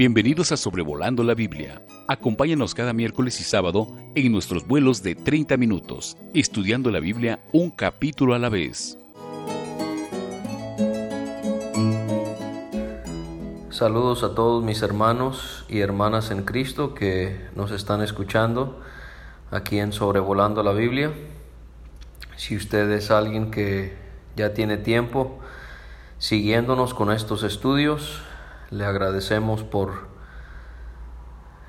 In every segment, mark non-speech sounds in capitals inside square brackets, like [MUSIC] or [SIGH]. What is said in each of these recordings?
Bienvenidos a Sobrevolando la Biblia. Acompáñanos cada miércoles y sábado en nuestros vuelos de 30 minutos, estudiando la Biblia un capítulo a la vez. Saludos a todos mis hermanos y hermanas en Cristo que nos están escuchando aquí en Sobrevolando la Biblia. Si usted es alguien que ya tiene tiempo siguiéndonos con estos estudios, le agradecemos por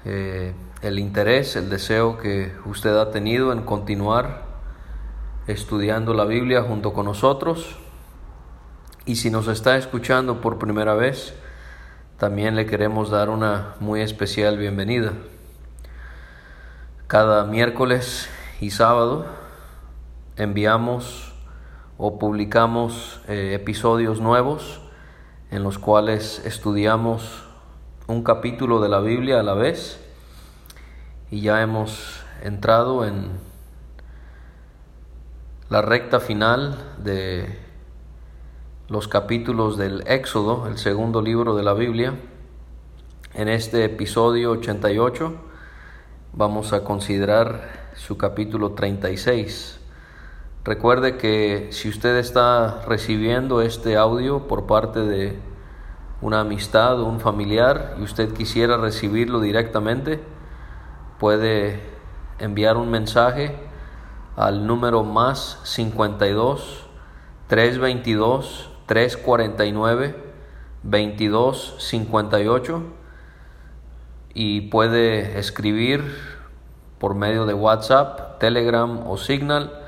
eh, el interés, el deseo que usted ha tenido en continuar estudiando la Biblia junto con nosotros. Y si nos está escuchando por primera vez, también le queremos dar una muy especial bienvenida. Cada miércoles y sábado enviamos o publicamos eh, episodios nuevos en los cuales estudiamos un capítulo de la Biblia a la vez y ya hemos entrado en la recta final de los capítulos del Éxodo, el segundo libro de la Biblia. En este episodio 88 vamos a considerar su capítulo 36. Recuerde que si usted está recibiendo este audio por parte de una amistad o un familiar y usted quisiera recibirlo directamente, puede enviar un mensaje al número más 52 322 349 2258 y puede escribir por medio de WhatsApp, Telegram o Signal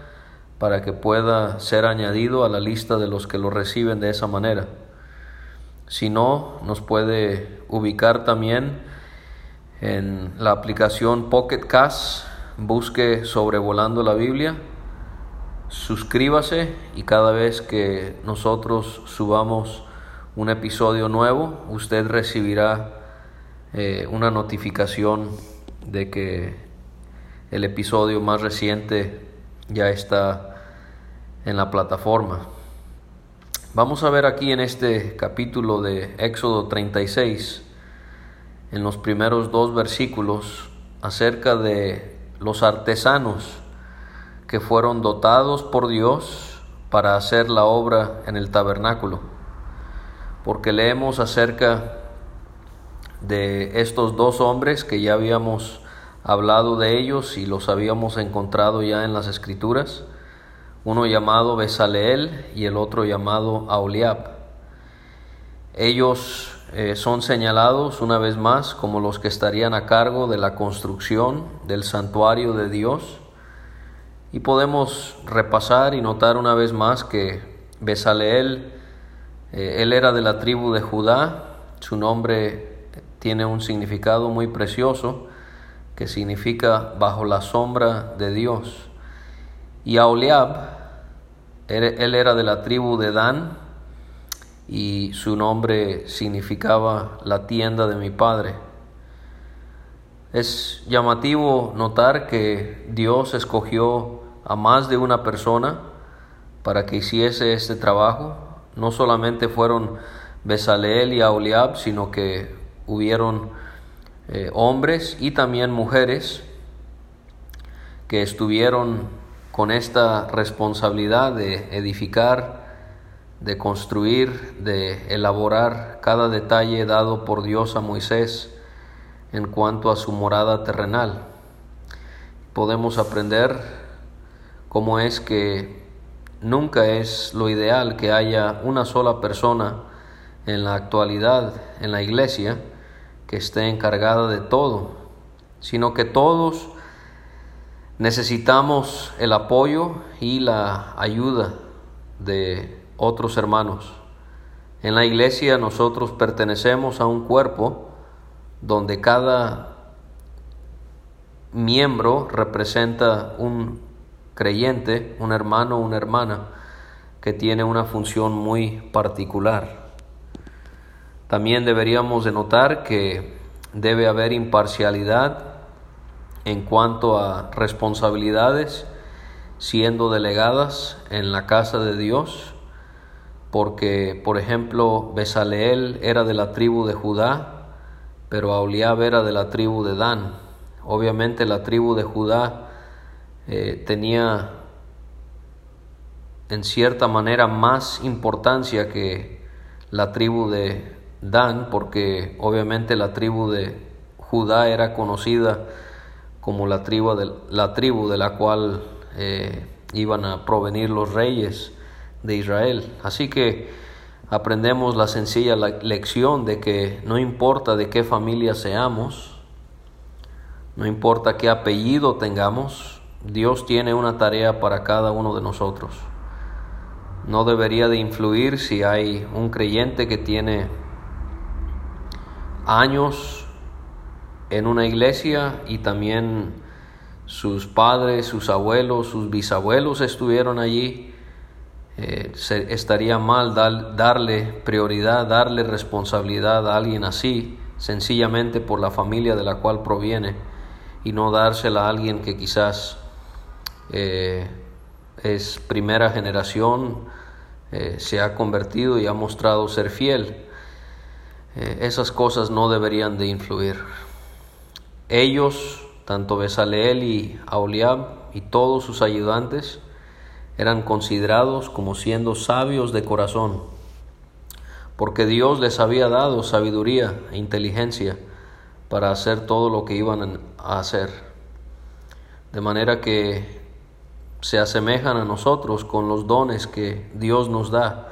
para que pueda ser añadido a la lista de los que lo reciben de esa manera. Si no, nos puede ubicar también en la aplicación Pocket Cast, busque sobrevolando la Biblia, suscríbase y cada vez que nosotros subamos un episodio nuevo, usted recibirá eh, una notificación de que el episodio más reciente ya está en la plataforma. Vamos a ver aquí en este capítulo de Éxodo 36, en los primeros dos versículos, acerca de los artesanos que fueron dotados por Dios para hacer la obra en el tabernáculo. Porque leemos acerca de estos dos hombres que ya habíamos hablado de ellos y los habíamos encontrado ya en las escrituras uno llamado Besaleel y el otro llamado Aholiab. Ellos eh, son señalados una vez más como los que estarían a cargo de la construcción del santuario de Dios. Y podemos repasar y notar una vez más que Besaleel, eh, él era de la tribu de Judá, su nombre tiene un significado muy precioso que significa bajo la sombra de Dios. Y Aholiab, él era de la tribu de Dan y su nombre significaba la tienda de mi padre. Es llamativo notar que Dios escogió a más de una persona para que hiciese este trabajo. No solamente fueron Besaleel y Aholiab, sino que hubieron eh, hombres y también mujeres que estuvieron con esta responsabilidad de edificar, de construir, de elaborar cada detalle dado por Dios a Moisés en cuanto a su morada terrenal. Podemos aprender cómo es que nunca es lo ideal que haya una sola persona en la actualidad en la iglesia que esté encargada de todo, sino que todos Necesitamos el apoyo y la ayuda de otros hermanos. En la iglesia nosotros pertenecemos a un cuerpo donde cada miembro representa un creyente, un hermano, una hermana que tiene una función muy particular. También deberíamos de notar que debe haber imparcialidad en cuanto a responsabilidades siendo delegadas en la casa de Dios, porque por ejemplo Besaleel era de la tribu de Judá, pero Aholiab era de la tribu de Dan. Obviamente la tribu de Judá eh, tenía en cierta manera más importancia que la tribu de Dan, porque obviamente la tribu de Judá era conocida como la tribu de la, tribu de la cual eh, iban a provenir los reyes de Israel. Así que aprendemos la sencilla lección de que no importa de qué familia seamos, no importa qué apellido tengamos, Dios tiene una tarea para cada uno de nosotros. No debería de influir si hay un creyente que tiene años en una iglesia y también sus padres, sus abuelos, sus bisabuelos estuvieron allí. Eh, estaría mal darle prioridad, darle responsabilidad a alguien así, sencillamente por la familia de la cual proviene, y no dársela a alguien que quizás eh, es primera generación, eh, se ha convertido y ha mostrado ser fiel. Esas cosas no deberían de influir. Ellos, tanto Besaleel y Aholiab y todos sus ayudantes, eran considerados como siendo sabios de corazón, porque Dios les había dado sabiduría e inteligencia para hacer todo lo que iban a hacer. De manera que se asemejan a nosotros con los dones que Dios nos da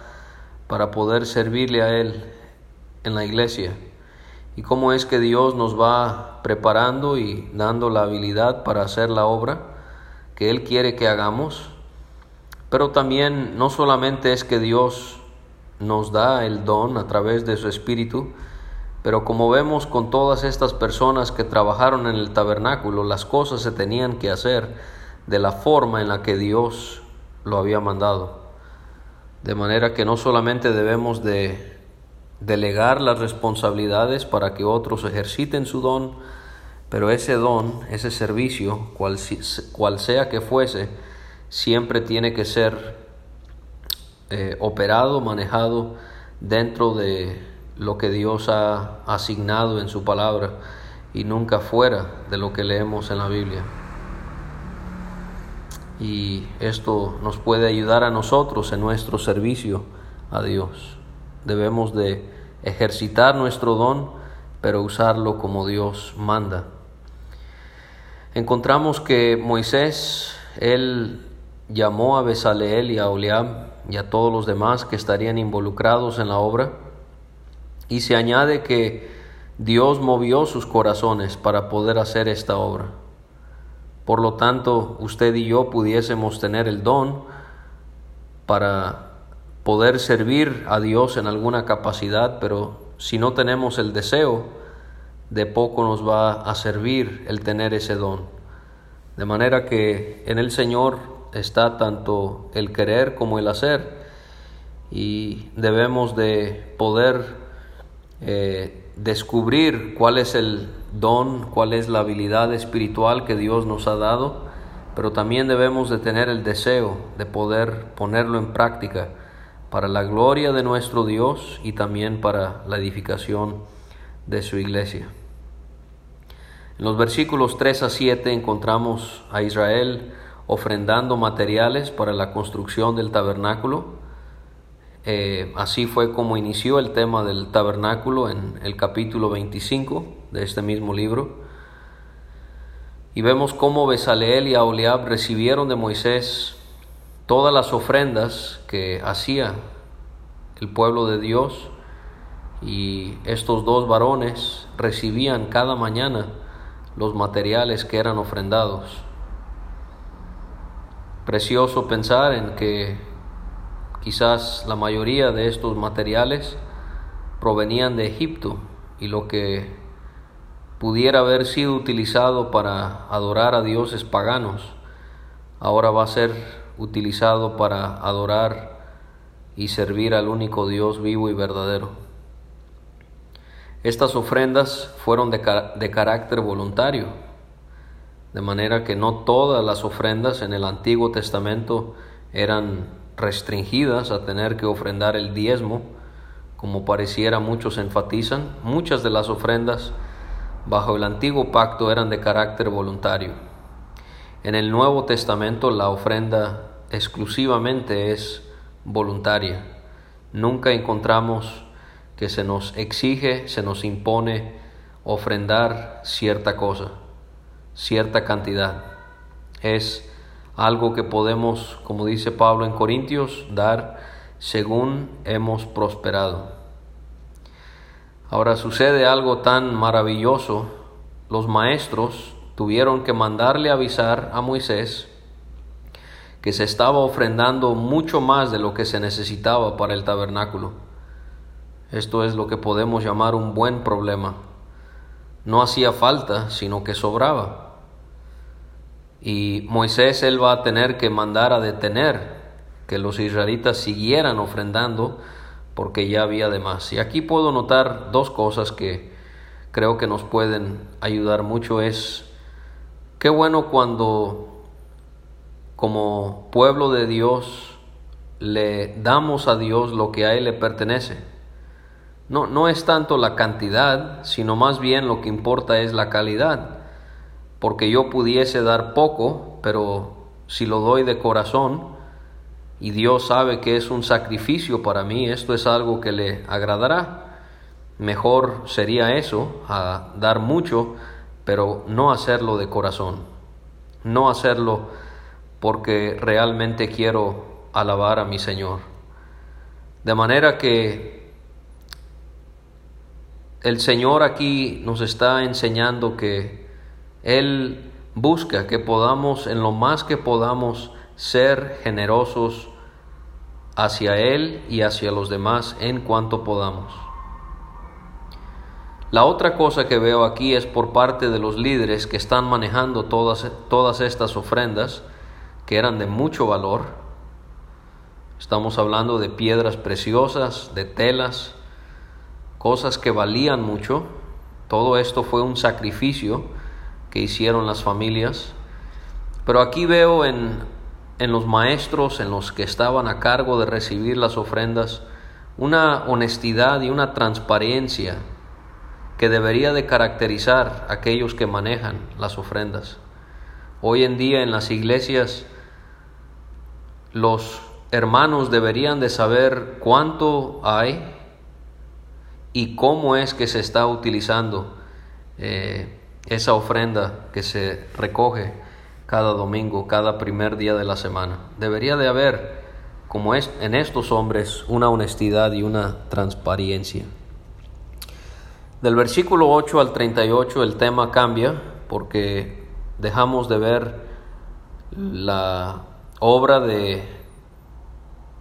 para poder servirle a Él en la iglesia. Y cómo es que Dios nos va preparando y dando la habilidad para hacer la obra que Él quiere que hagamos. Pero también no solamente es que Dios nos da el don a través de su Espíritu, pero como vemos con todas estas personas que trabajaron en el tabernáculo, las cosas se tenían que hacer de la forma en la que Dios lo había mandado. De manera que no solamente debemos de delegar las responsabilidades para que otros ejerciten su don, pero ese don, ese servicio, cual, sea que fuese, siempre tiene que ser eh, operado, manejado dentro de lo que Dios ha asignado en su palabra y nunca fuera de lo que leemos en la Biblia y esto nos puede ayudar a nosotros en nuestro servicio a Dios. Debemos de ejercitar nuestro don, pero usarlo como Dios manda. Encontramos que Moisés, él llamó a Besaleel y a Oliab y a todos los demás que estarían involucrados en la obra, y se añade que Dios movió sus corazones para poder hacer esta obra. Por lo tanto, usted y yo pudiésemos tener el don para poder servir a Dios en alguna capacidad, pero si no tenemos el deseo, de poco nos va a servir el tener ese don. De manera que en el Señor está tanto el querer como el hacer y debemos de poder eh, descubrir cuál es el don, cuál es la habilidad espiritual que Dios nos ha dado, pero también debemos de tener el deseo de poder ponerlo en práctica para la gloria de nuestro Dios y también para la edificación de su iglesia. En los versículos 3 a 7 encontramos a Israel ofrendando materiales para la construcción del tabernáculo, eh, así fue como inició el tema del tabernáculo en el capítulo 25 de este mismo libro. Y vemos cómo Besaleel y Aholiab recibieron de Moisés todas las ofrendas que hacía el pueblo de Dios y estos dos varones recibían cada mañana los materiales que eran ofrendados. Precioso pensar en que Quizás la mayoría de estos materiales provenían de Egipto y lo que pudiera haber sido utilizado para adorar a dioses paganos, ahora va a ser utilizado para adorar y servir al único Dios vivo y verdadero. Estas ofrendas fueron de, carácter voluntario, de manera que no todas las ofrendas en el Antiguo Testamento eran restringidas a tener que ofrendar el diezmo, como pareciera muchos enfatizan. Muchas de las ofrendas bajo el antiguo pacto eran de carácter voluntario. En el Nuevo Testamento la ofrenda exclusivamente es voluntaria. Nunca encontramos que se nos exige, se nos impone ofrendar cierta cosa, cierta cantidad. Es algo que podemos, como dice Pablo en Corintios, dar según hemos prosperado. Ahora sucede algo tan maravilloso, los maestros tuvieron que mandarle avisar a Moisés que se estaba ofrendando mucho más de lo que se necesitaba para el tabernáculo. Esto es lo que podemos llamar un buen problema. No hacía falta, sino que sobraba. Y Moisés él va a tener que mandar a detener que los israelitas siguieran ofrendando porque ya había de más. Y aquí puedo notar dos cosas que creo que nos pueden ayudar mucho. Es qué bueno cuando como pueblo de Dios le damos a Dios lo que a Él le pertenece. No, no es tanto la cantidad, sino más bien lo que importa es la calidad porque yo pudiese dar poco, pero si lo doy de corazón y Dios sabe que es un sacrificio para mí, esto es algo que le agradará. Mejor sería eso, a dar mucho, pero no hacerlo de corazón, no hacerlo porque realmente quiero alabar a mi Señor. De manera que el Señor aquí nos está enseñando que él busca que podamos, en lo más que podamos, ser generosos hacia Él y hacia los demás en cuanto podamos. La otra cosa que veo aquí es por parte de los líderes que están manejando todas, todas estas ofrendas que eran de mucho valor. Estamos hablando de piedras preciosas, de telas, cosas que valían mucho. Todo esto fue un sacrificio que hicieron las familias. Pero aquí veo en, en los maestros, en los que estaban a cargo de recibir las ofrendas, una honestidad y una transparencia que debería de caracterizar a aquellos que manejan las ofrendas. Hoy en día en las iglesias los hermanos deberían de saber cuánto hay y cómo es que se está utilizando eh, esa ofrenda que se recoge cada domingo, cada primer día de la semana. Debería de haber, como es en estos hombres, una honestidad y una transparencia. Del versículo 8 al 38 el tema cambia porque dejamos de ver la obra de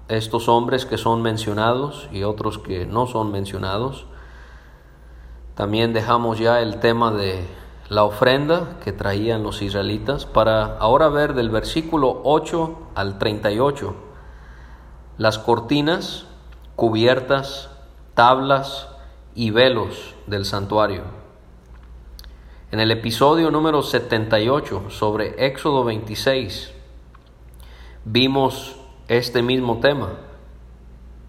estos hombres que son mencionados y otros que no son mencionados. También dejamos ya el tema de la ofrenda que traían los israelitas para ahora ver del versículo 8 al 38 las cortinas, cubiertas, tablas y velos del santuario. En el episodio número 78 sobre Éxodo 26 vimos este mismo tema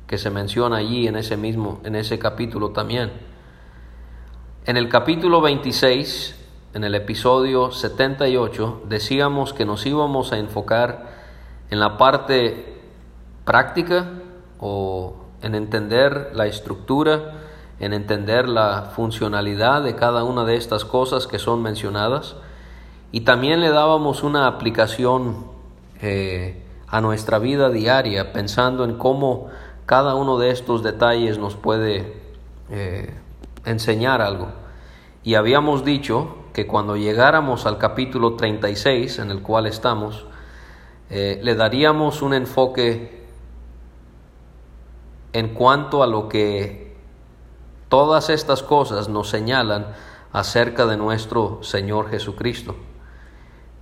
que se menciona allí en ese mismo en ese capítulo también. En el capítulo 26 en el episodio 78 decíamos que nos íbamos a enfocar en la parte práctica o en entender la estructura, en entender la funcionalidad de cada una de estas cosas que son mencionadas y también le dábamos una aplicación eh, a nuestra vida diaria pensando en cómo cada uno de estos detalles nos puede eh, enseñar algo. Y habíamos dicho que cuando llegáramos al capítulo 36 en el cual estamos, eh, le daríamos un enfoque en cuanto a lo que todas estas cosas nos señalan acerca de nuestro Señor Jesucristo.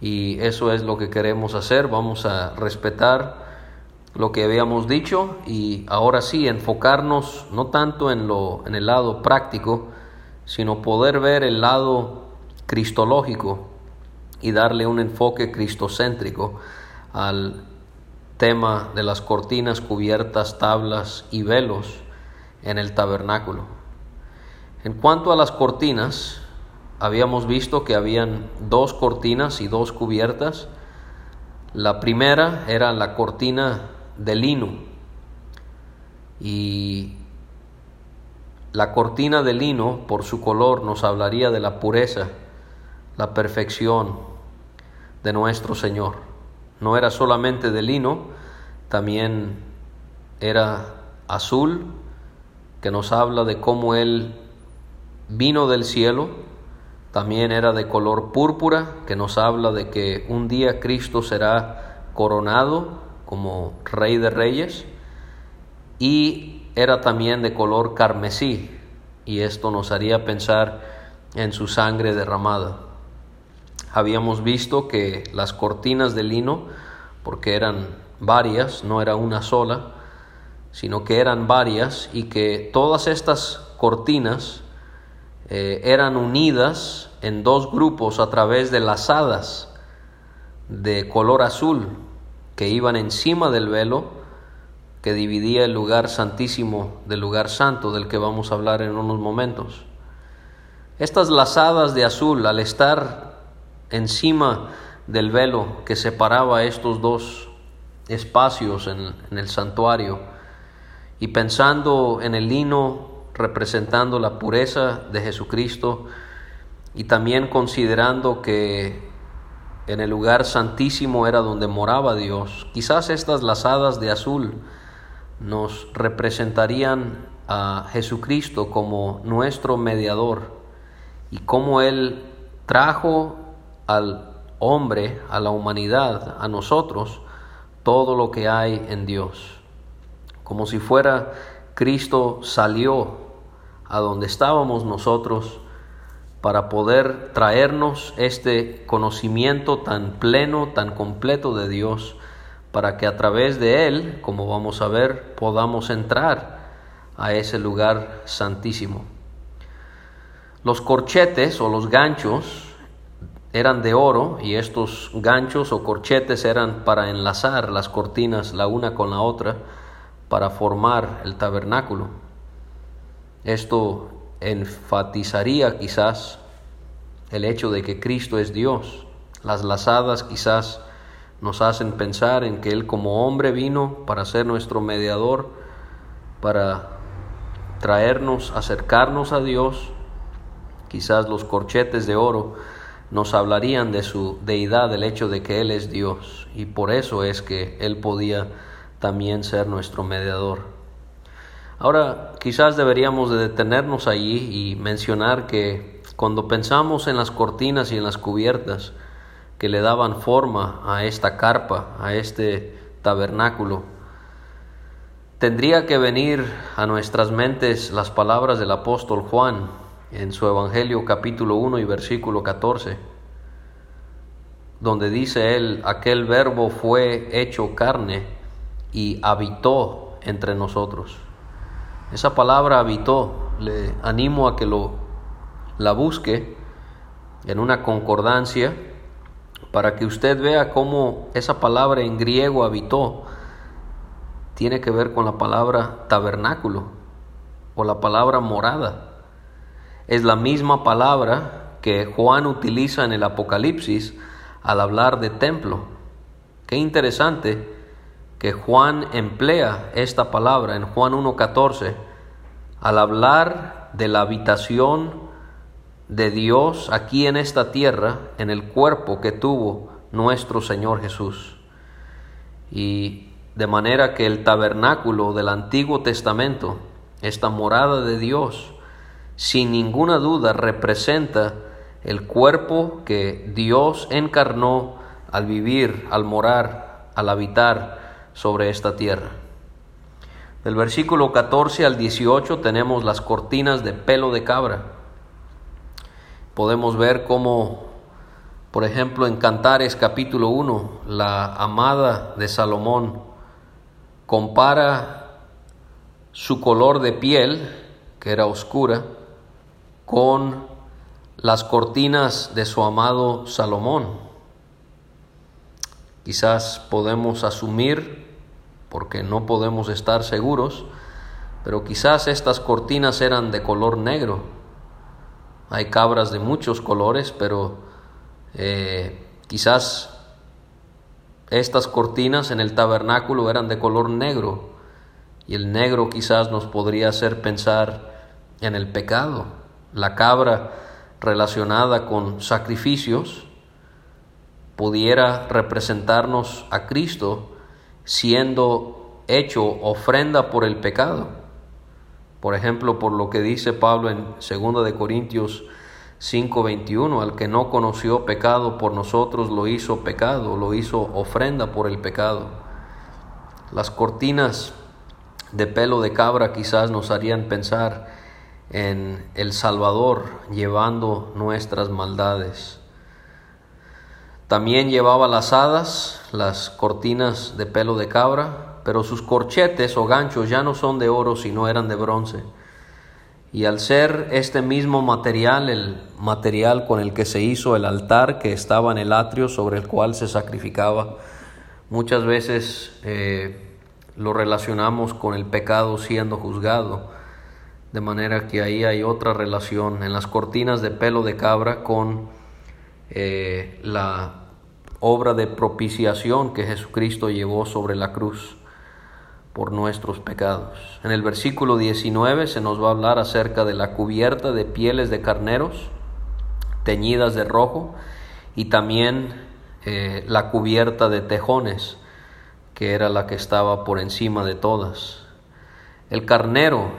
Y eso es lo que queremos hacer, vamos a respetar lo que habíamos dicho y ahora sí enfocarnos no tanto en, lo, en el lado práctico, sino poder ver el lado cristológico y darle un enfoque cristocéntrico al tema de las cortinas cubiertas, tablas y velos en el tabernáculo. En cuanto a las cortinas, habíamos visto que habían dos cortinas y dos cubiertas. La primera era la cortina de lino y la cortina de lino por su color nos hablaría de la pureza, la perfección de nuestro Señor. No era solamente de lino, también era azul, que nos habla de cómo Él vino del cielo, también era de color púrpura, que nos habla de que un día Cristo será coronado como Rey de Reyes, y era también de color carmesí, y esto nos haría pensar en su sangre derramada. Habíamos visto que las cortinas de lino, porque eran varias, no era una sola, sino que eran varias y que todas estas cortinas eh, eran unidas en dos grupos a través de lazadas de color azul que iban encima del velo que dividía el lugar santísimo del lugar santo del que vamos a hablar en unos momentos. Estas lazadas de azul, al estar encima del velo que separaba estos dos espacios en el santuario, y pensando en el lino representando la pureza de Jesucristo y también considerando que en el lugar santísimo era donde moraba Dios, quizás estas lazadas de azul nos representarían a Jesucristo como nuestro mediador y cómo Él trajo al hombre, a la humanidad, a nosotros, todo lo que hay en Dios. Como si fuera Cristo salió a donde estábamos nosotros para poder traernos este conocimiento tan pleno, tan completo de Dios, para que a través de Él, como vamos a ver, podamos entrar a ese lugar santísimo. Los corchetes o los ganchos eran de oro y estos ganchos o corchetes eran para enlazar las cortinas la una con la otra para formar el tabernáculo. Esto enfatizaría quizás el hecho de que Cristo es Dios. Las lazadas quizás nos hacen pensar en que Él como hombre vino para ser nuestro mediador, para traernos, acercarnos a Dios. Quizás los corchetes de oro nos hablarían de su deidad, del hecho de que Él es Dios, y por eso es que Él podía también ser nuestro mediador. Ahora, quizás deberíamos de detenernos allí y mencionar que cuando pensamos en las cortinas y en las cubiertas que le daban forma a esta carpa, a este tabernáculo, tendría que venir a nuestras mentes las palabras del apóstol Juan en su Evangelio capítulo 1 y versículo 14, donde dice él, aquel verbo fue hecho carne y habitó entre nosotros. Esa palabra habitó, le animo a que lo la busque en una concordancia para que usted vea cómo esa palabra en griego habitó tiene que ver con la palabra tabernáculo o la palabra morada. Es la misma palabra que Juan utiliza en el Apocalipsis al hablar de templo. Qué interesante que Juan emplea esta palabra en Juan 1.14 al hablar de la habitación de Dios aquí en esta tierra, en el cuerpo que tuvo nuestro Señor Jesús. Y de manera que el tabernáculo del Antiguo Testamento, esta morada de Dios, sin ninguna duda representa el cuerpo que Dios encarnó al vivir, al morar, al habitar sobre esta tierra. Del versículo 14 al 18 tenemos las cortinas de pelo de cabra. Podemos ver cómo, por ejemplo, en Cantares capítulo 1, la amada de Salomón compara su color de piel, que era oscura, con las cortinas de su amado Salomón. Quizás podemos asumir porque no podemos estar seguros, pero quizás estas cortinas eran de color negro, hay cabras de muchos colores, pero eh, quizás estas cortinas en el tabernáculo eran de color negro y el negro quizás nos podría hacer pensar en el pecado. La cabra relacionada con sacrificios pudiera representarnos a Cristo siendo hecho ofrenda por el pecado. Por ejemplo, por lo que dice Pablo en 2 de Corintios 5:21, al que no conoció pecado por nosotros lo hizo pecado, lo hizo ofrenda por el pecado. Las cortinas de pelo de cabra quizás nos harían pensar en el Salvador llevando nuestras maldades. También llevaba las hadas, las cortinas de pelo de cabra, pero sus corchetes o ganchos ya no son de oro, sino eran de bronce. Y al ser este mismo material, el material con el que se hizo el altar que estaba en el atrio sobre el cual se sacrificaba, muchas veces eh, lo relacionamos con el pecado siendo juzgado, de manera que ahí hay otra relación en las cortinas de pelo de cabra con eh, la obra de propiciación que Jesucristo llevó sobre la cruz por nuestros pecados. En el versículo 19 se nos va a hablar acerca de la cubierta de pieles de carneros teñidas de rojo y también eh, la cubierta de tejones, que era la que estaba por encima de todas. El carnero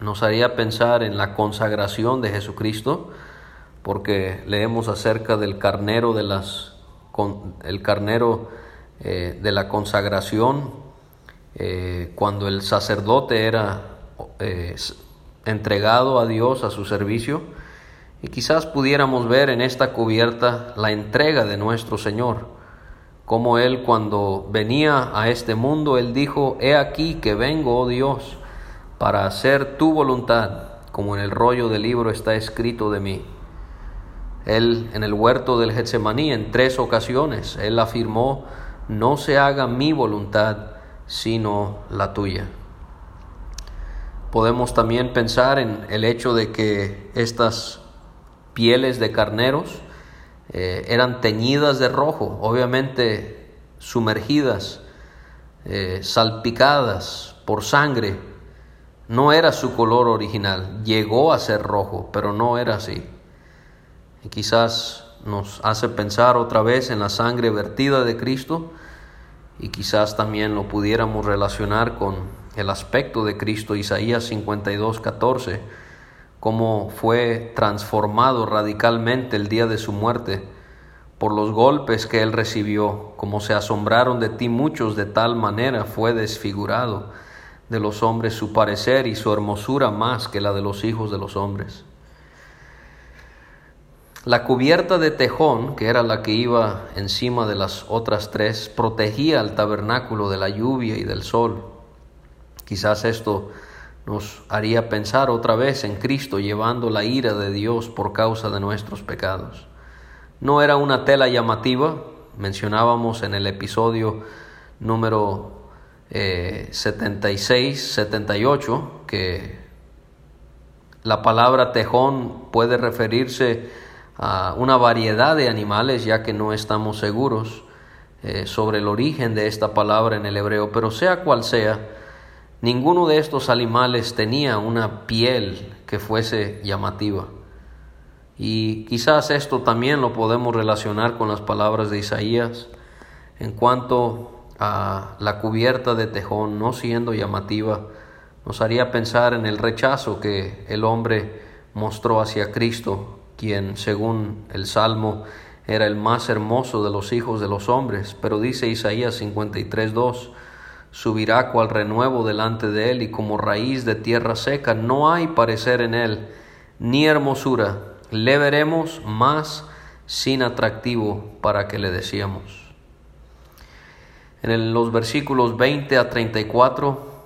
nos haría pensar en la consagración de Jesucristo, porque leemos acerca del carnero de las el carnero eh, de la consagración eh, cuando el sacerdote era eh, entregado a Dios a su servicio, y quizás pudiéramos ver en esta cubierta la entrega de nuestro Señor, como Él cuando venía a este mundo, Él dijo, He aquí que vengo, oh Dios, para hacer tu voluntad, como en el rollo del libro está escrito de mí. Él en el huerto del Getsemaní en tres ocasiones, Él afirmó, no se haga mi voluntad, sino la tuya. Podemos también pensar en el hecho de que estas pieles de carneros eh, eran teñidas de rojo, obviamente sumergidas, eh, salpicadas por sangre. No era su color original, llegó a ser rojo, pero no era así. Y quizás nos hace pensar otra vez en la sangre vertida de Cristo, y quizás también lo pudiéramos relacionar con el aspecto de Cristo, Isaías 52, 14, cómo fue transformado radicalmente el día de su muerte por los golpes que él recibió, como se asombraron de ti muchos, de tal manera fue desfigurado de los hombres su parecer y su hermosura más que la de los hijos de los hombres. La cubierta de tejón, que era la que iba encima de las otras tres, protegía al tabernáculo de la lluvia y del sol. Quizás esto nos haría pensar otra vez en Cristo llevando la ira de Dios por causa de nuestros pecados. No era una tela llamativa, mencionábamos en el episodio número 76, eh, 78, que la palabra tejón puede referirse a una variedad de animales, ya que no estamos seguros eh, sobre el origen de esta palabra en el hebreo, pero sea cual sea, ninguno de estos animales tenía una piel que fuese llamativa. Y quizás esto también lo podemos relacionar con las palabras de Isaías en cuanto a la cubierta de tejón no siendo llamativa, nos haría pensar en el rechazo que el hombre mostró hacia Cristo quien según el Salmo era el más hermoso de los hijos de los hombres, pero dice Isaías 53.2, subirá cual renuevo delante de él y como raíz de tierra seca, no hay parecer en él, ni hermosura, le veremos más sin atractivo para que le decíamos. En los versículos 20 a 34,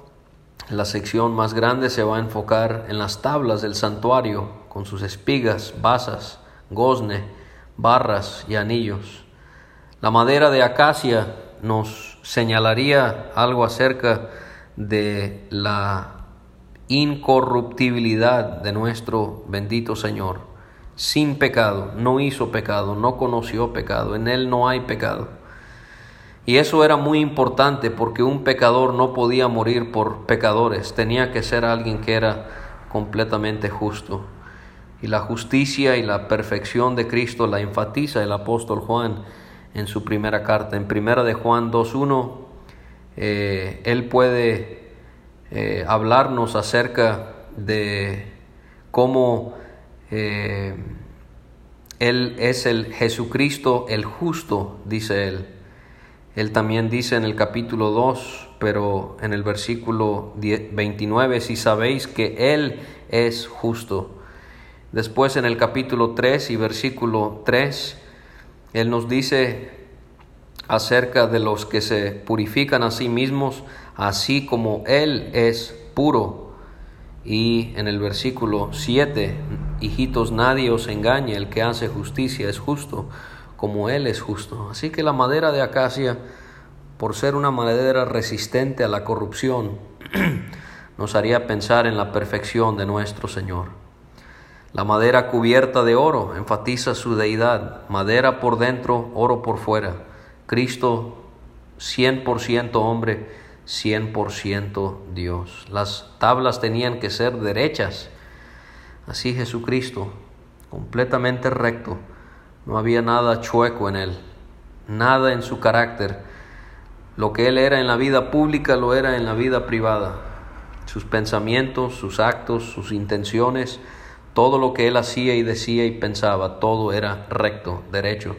la sección más grande se va a enfocar en las tablas del santuario, con sus espigas, basas, gozne, barras y anillos. La madera de acacia nos señalaría algo acerca de la incorruptibilidad de nuestro bendito Señor, sin pecado, no hizo pecado, no conoció pecado, en Él no hay pecado. Y eso era muy importante porque un pecador no podía morir por pecadores, tenía que ser alguien que era completamente justo. Y la justicia y la perfección de Cristo la enfatiza el apóstol Juan en su primera carta. En primera de Juan 2.1, eh, él puede eh, hablarnos acerca de cómo eh, Él es el Jesucristo el justo, dice Él. Él también dice en el capítulo 2, pero en el versículo 29, si sabéis que Él es justo. Después en el capítulo 3 y versículo 3, Él nos dice acerca de los que se purifican a sí mismos, así como Él es puro. Y en el versículo 7, hijitos, nadie os engañe, el que hace justicia es justo, como Él es justo. Así que la madera de acacia, por ser una madera resistente a la corrupción, [CLEARS THROAT] nos haría pensar en la perfección de nuestro Señor. La madera cubierta de oro enfatiza su deidad, madera por dentro, oro por fuera. Cristo 100% hombre, 100% Dios. Las tablas tenían que ser derechas. Así Jesucristo, completamente recto, no había nada chueco en él, nada en su carácter. Lo que él era en la vida pública lo era en la vida privada. Sus pensamientos, sus actos, sus intenciones, todo lo que él hacía y decía y pensaba, todo era recto, derecho.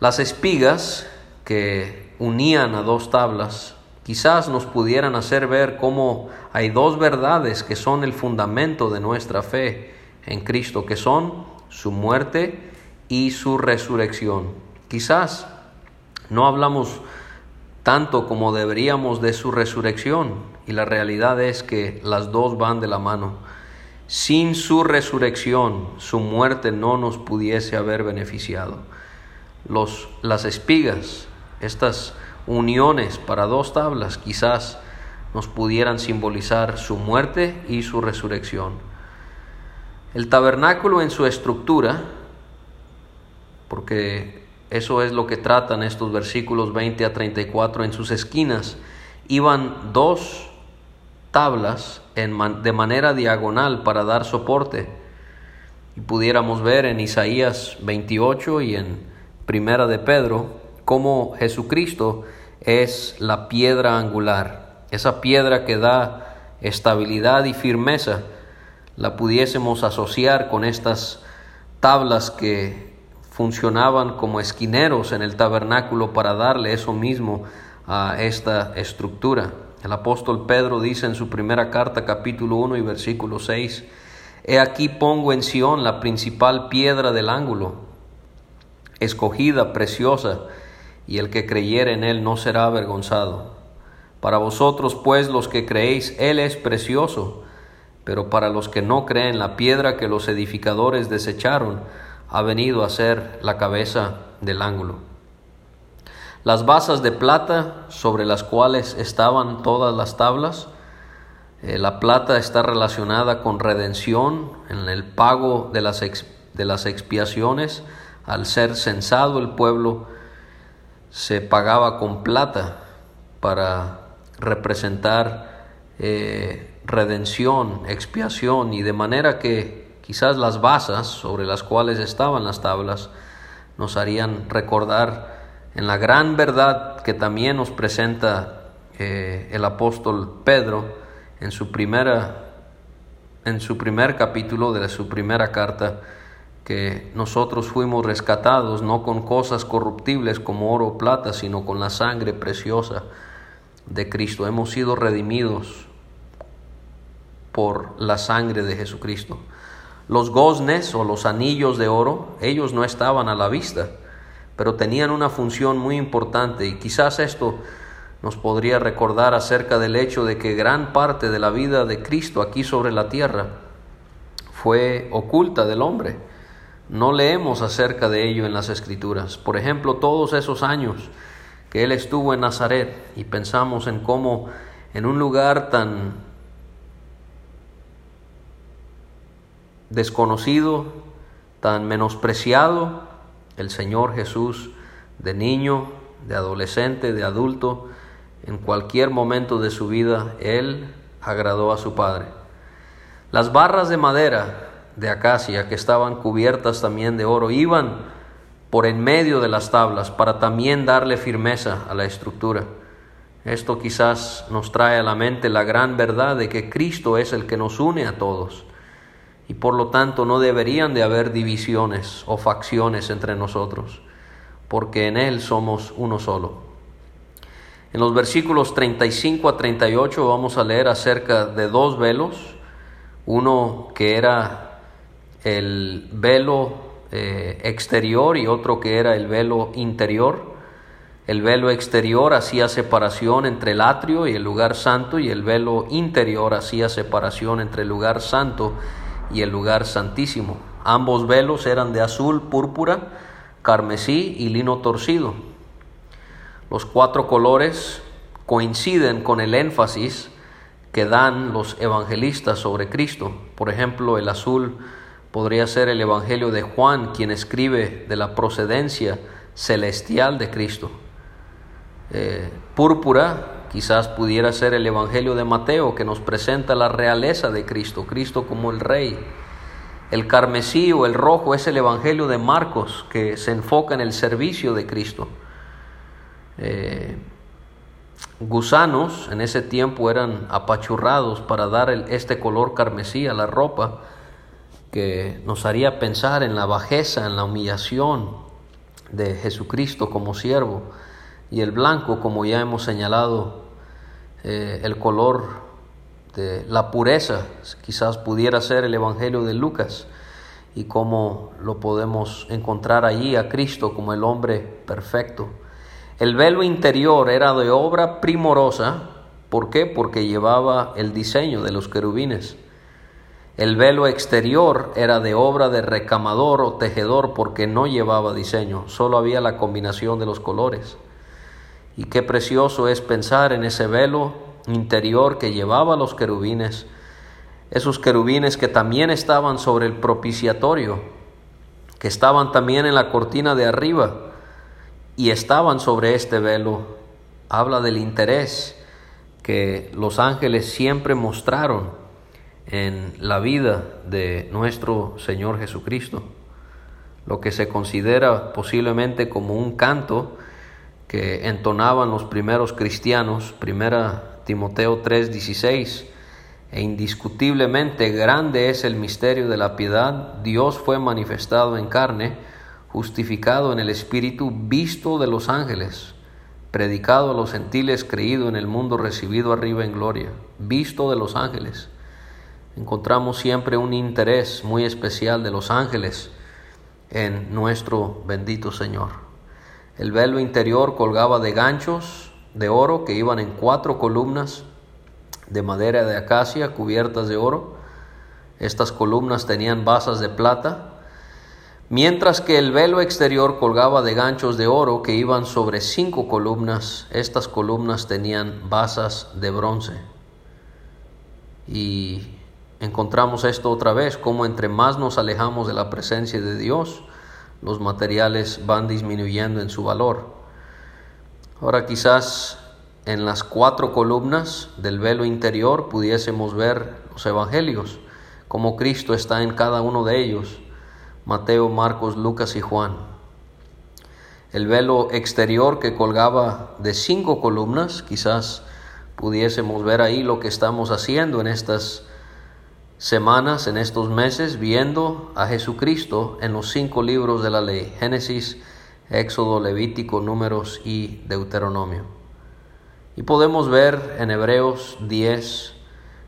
Las espigas que unían a dos tablas quizás nos pudieran hacer ver cómo hay dos verdades que son el fundamento de nuestra fe en Cristo, que son su muerte y su resurrección. Quizás no hablamos tanto como deberíamos de su resurrección y la realidad es que las dos van de la mano. Sin su resurrección, su muerte no nos pudiese haber beneficiado. Los, las espigas, estas uniones para dos tablas, quizás nos pudieran simbolizar su muerte y su resurrección. El tabernáculo en su estructura, porque eso es lo que tratan estos versículos 20 a 34, en sus esquinas iban dos tablas de manera diagonal para dar soporte. Y pudiéramos ver en Isaías 28 y en Primera de Pedro cómo Jesucristo es la piedra angular, esa piedra que da estabilidad y firmeza, la pudiésemos asociar con estas tablas que funcionaban como esquineros en el tabernáculo para darle eso mismo a esta estructura. El apóstol Pedro dice en su primera carta, capítulo 1 y versículo 6, He aquí pongo en Sión la principal piedra del ángulo, escogida, preciosa, y el que creyere en él no será avergonzado. Para vosotros, pues, los que creéis, él es precioso, pero para los que no creen, la piedra que los edificadores desecharon ha venido a ser la cabeza del ángulo. Las basas de plata sobre las cuales estaban todas las tablas, eh, la plata está relacionada con redención en el pago de las, de las expiaciones. Al ser censado el pueblo, se pagaba con plata para representar eh, redención, expiación, y de manera que quizás las basas sobre las cuales estaban las tablas nos harían recordar en la gran verdad que también nos presenta eh, el apóstol Pedro en su primera en su primer capítulo de su primera carta que nosotros fuimos rescatados no con cosas corruptibles como oro o plata, sino con la sangre preciosa de Cristo. Hemos sido redimidos por la sangre de Jesucristo. Los goznes o los anillos de oro, ellos no estaban a la vista pero tenían una función muy importante y quizás esto nos podría recordar acerca del hecho de que gran parte de la vida de Cristo aquí sobre la tierra fue oculta del hombre. No leemos acerca de ello en las escrituras. Por ejemplo, todos esos años que él estuvo en Nazaret y pensamos en cómo en un lugar tan desconocido, tan menospreciado, el Señor Jesús, de niño, de adolescente, de adulto, en cualquier momento de su vida, Él agradó a su Padre. Las barras de madera de acacia que estaban cubiertas también de oro iban por en medio de las tablas para también darle firmeza a la estructura. Esto quizás nos trae a la mente la gran verdad de que Cristo es el que nos une a todos y por lo tanto no deberían de haber divisiones o facciones entre nosotros, porque en Él somos uno solo. En los versículos 35 a 38 vamos a leer acerca de dos velos, uno que era el velo eh, exterior y otro que era el velo interior. El velo exterior hacía separación entre el atrio y el lugar santo y el velo interior hacía separación entre el lugar santo y el lugar santísimo. Ambos velos eran de azul, púrpura, carmesí y lino torcido. Los cuatro colores coinciden con el énfasis que dan los evangelistas sobre Cristo. Por ejemplo, el azul podría ser el Evangelio de Juan, quien escribe de la procedencia celestial de Cristo. Eh, púrpura quizás pudiera ser el Evangelio de Mateo, que nos presenta la realeza de Cristo, Cristo como el Rey. El carmesí o el rojo es el Evangelio de Marcos, que se enfoca en el servicio de Cristo. Eh, gusanos en ese tiempo eran apachurrados para dar este color carmesí a la ropa que nos haría pensar en la bajeza, en la humillación de Jesucristo como siervo y el blanco, como ya hemos señalado, eh, el color de la pureza, quizás pudiera ser el Evangelio de Lucas y cómo lo podemos encontrar allí a Cristo como el hombre perfecto. El velo interior era de obra primorosa. ¿Por qué? Porque llevaba el diseño de los querubines. El velo exterior era de obra de recamador o tejedor porque no llevaba diseño, solo había la combinación de los colores. Y qué precioso es pensar en ese velo interior que llevaba los querubines, esos querubines que también estaban sobre el propiciatorio, que estaban también en la cortina de arriba y estaban sobre este velo, habla del interés que los ángeles siempre mostraron en la vida de nuestro Señor Jesucristo. Lo que se considera posiblemente como un canto que entonaban los primeros cristianos, primera Timoteo 3:16, e indiscutiblemente grande es el misterio de la piedad, Dios fue manifestado en carne, justificado en el Espíritu, visto de los ángeles, predicado a los gentiles, creído en el mundo, recibido arriba en gloria, visto de los ángeles. Encontramos siempre un interés muy especial de los ángeles en nuestro bendito Señor. El velo interior colgaba de ganchos de oro que iban en cuatro columnas de madera de acacia cubiertas de oro. Estas columnas tenían basas de plata Mientras que el velo exterior colgaba de ganchos de oro que iban sobre cinco columnas, estas columnas tenían basas de bronce. Y encontramos esto otra vez, como entre más nos alejamos de la presencia de Dios, los materiales van disminuyendo en su valor. Ahora quizás en las cuatro columnas del velo interior pudiésemos ver los evangelios, como Cristo está en cada uno de ellos Mateo, Marcos, Lucas y Juan. El velo exterior que colgaba de cinco columnas, quizás pudiésemos ver ahí lo que estamos haciendo en estas semanas, en estos meses, viendo a Jesucristo en los cinco libros de la ley, Génesis, Éxodo, Levítico, Números y Deuteronomio. Y podemos ver en Hebreos 10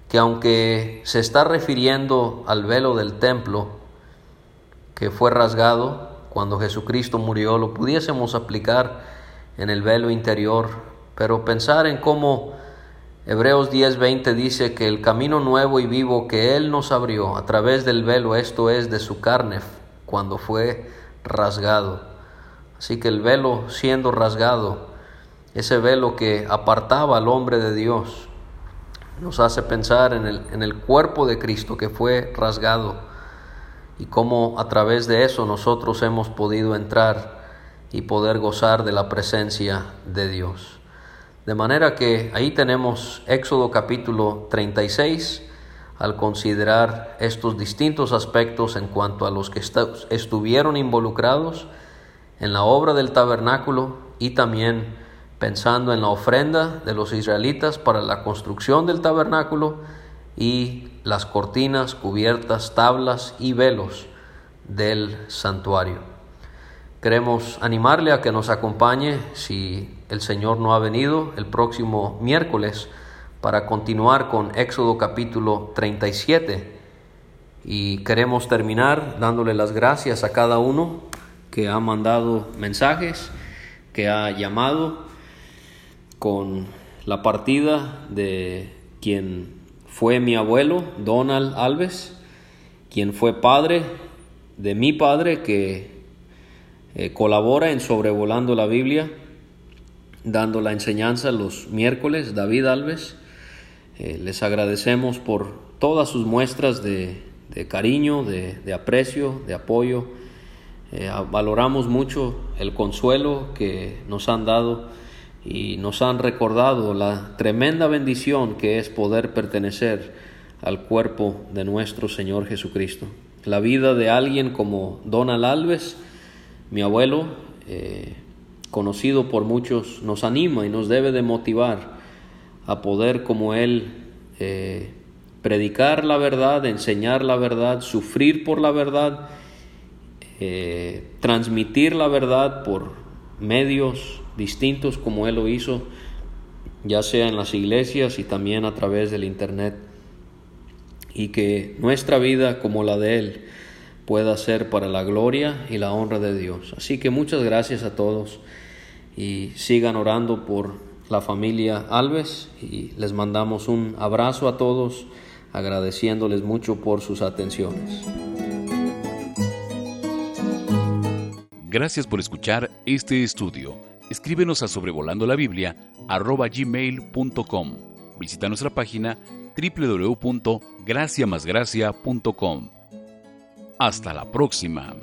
que aunque se está refiriendo al velo del templo, que fue rasgado cuando Jesucristo murió, lo pudiésemos aplicar en el velo interior, pero pensar en cómo Hebreos 10:20 dice que el camino nuevo y vivo que Él nos abrió a través del velo, esto es de su carne, cuando fue rasgado. Así que el velo siendo rasgado, ese velo que apartaba al hombre de Dios, nos hace pensar en el, en el cuerpo de Cristo que fue rasgado y cómo a través de eso nosotros hemos podido entrar y poder gozar de la presencia de Dios. De manera que ahí tenemos Éxodo capítulo 36 al considerar estos distintos aspectos en cuanto a los que estuvieron involucrados en la obra del tabernáculo y también pensando en la ofrenda de los israelitas para la construcción del tabernáculo y las cortinas, cubiertas, tablas y velos del santuario. Queremos animarle a que nos acompañe si el Señor no ha venido el próximo miércoles para continuar con Éxodo capítulo 37 y queremos terminar dándole las gracias a cada uno que ha mandado mensajes, que ha llamado con la partida de quien fue mi abuelo, Donald Alves, quien fue padre de mi padre, que eh, colabora en Sobrevolando la Biblia, dando la enseñanza los miércoles, David Alves. Eh, les agradecemos por todas sus muestras de, cariño, de, aprecio, de apoyo. Eh, valoramos mucho el consuelo que nos han dado y nos han recordado la tremenda bendición que es poder pertenecer al cuerpo de nuestro Señor Jesucristo. La vida de alguien como Donald Alves, mi abuelo, eh, conocido por muchos, nos anima y nos debe de motivar a poder como él eh, predicar la verdad, enseñar la verdad, sufrir por la verdad, eh, transmitir la verdad por medios distintos como Él lo hizo, ya sea en las iglesias y también a través del Internet. Y que nuestra vida como la de Él pueda ser para la gloria y la honra de Dios. Así que muchas gracias a todos y sigan orando por la familia Alves y les mandamos un abrazo a todos agradeciéndoles mucho por sus atenciones. Gracias por escuchar este estudio escríbenos a sobrevolando la Biblia gmail.com. Visita nuestra página www.graciamasgracia.com. Hasta la próxima.